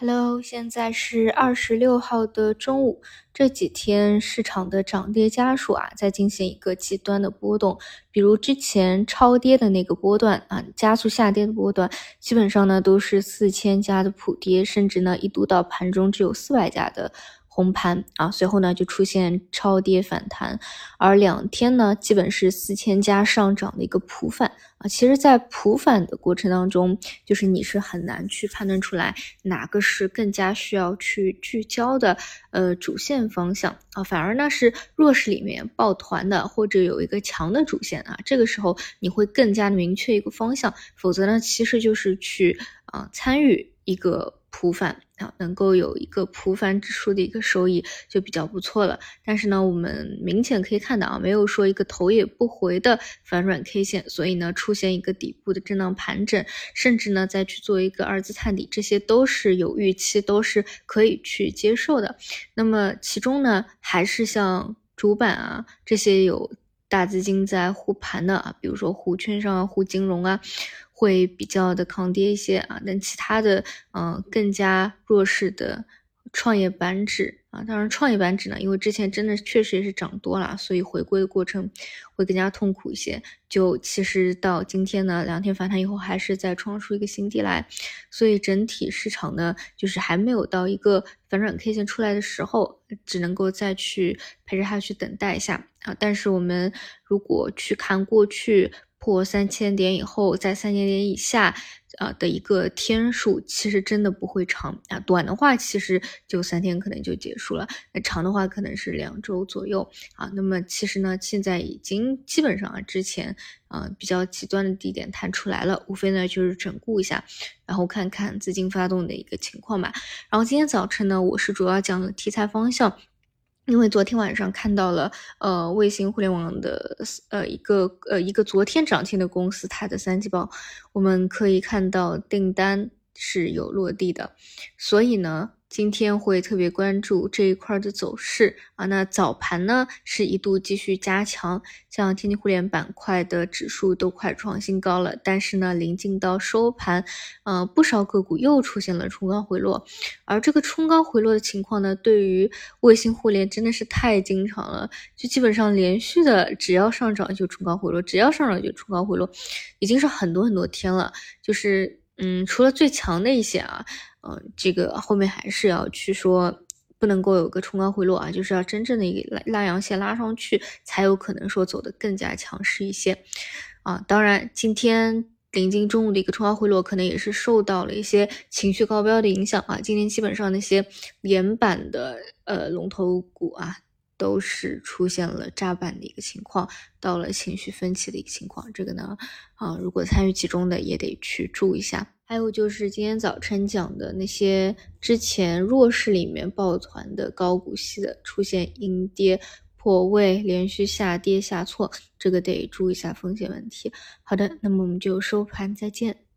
Hello，现在是二十六号的中午。这几天市场的涨跌家数啊，在进行一个极端的波动。比如之前超跌的那个波段啊，加速下跌的波段，基本上呢都是四千家的普跌，甚至呢一度到盘中只有四百家的。红盘啊，随后呢就出现超跌反弹，而两天呢基本是四千家上涨的一个普反啊。其实，在普反的过程当中，就是你是很难去判断出来哪个是更加需要去聚焦的呃主线方向啊，反而呢是弱势里面抱团的或者有一个强的主线啊，这个时候你会更加明确一个方向，否则呢其实就是去啊参与一个。普反能够有一个普反指数的一个收益就比较不错了。但是呢，我们明显可以看到啊，没有说一个头也不回的反转 K 线，所以呢，出现一个底部的震荡盘整，甚至呢再去做一个二次探底，这些都是有预期，都是可以去接受的。那么其中呢，还是像主板啊这些有大资金在护盘的啊，比如说护券商啊、护金融啊。会比较的抗跌一些啊，但其他的嗯更加弱势的创业板指啊，当然创业板指呢，因为之前真的确实也是涨多了，所以回归的过程会更加痛苦一些。就其实到今天呢，两天反弹以后还是在创出一个新低来，所以整体市场呢就是还没有到一个反转 K 线出来的时候，只能够再去陪着它去等待一下啊。但是我们如果去看过去。破三千点以后，在三千点以下，啊的一个天数，其实真的不会长啊。短的话，其实就三天可能就结束了；那长的话，可能是两周左右啊。那么其实呢，现在已经基本上啊，之前啊比较极端的低点弹出来了，无非呢就是整固一下，然后看看资金发动的一个情况吧。然后今天早晨呢，我是主要讲了题材方向。因为昨天晚上看到了，呃，卫星互联网的，呃，一个，呃，一个昨天涨停的公司，它的三季报，我们可以看到订单是有落地的，所以呢。今天会特别关注这一块的走势。啊，那早盘呢是一度继续加强，像天津互联板块的指数都快创新高了，但是呢临近到收盘，呃不少个股又出现了冲高回落，而这个冲高回落的情况呢，对于卫星互联真的是太经常了，就基本上连续的只要上涨就冲高回落，只要上涨就冲高回落，已经是很多很多天了，就是嗯除了最强的一些啊。嗯，这个后面还是要去说，不能够有个冲高回落啊，就是要真正的一个拉拉阳线拉上去，才有可能说走得更加强势一些啊。当然，今天临近中午的一个冲高回落，可能也是受到了一些情绪高标的影响啊。今天基本上那些连板的呃龙头股啊，都是出现了炸板的一个情况，到了情绪分歧的一个情况。这个呢，啊，如果参与其中的也得去注意一下。还有就是今天早晨讲的那些之前弱势里面抱团的高股息的出现阴跌破位，连续下跌下挫，这个得注意一下风险问题。好的，那么我们就收盘再见。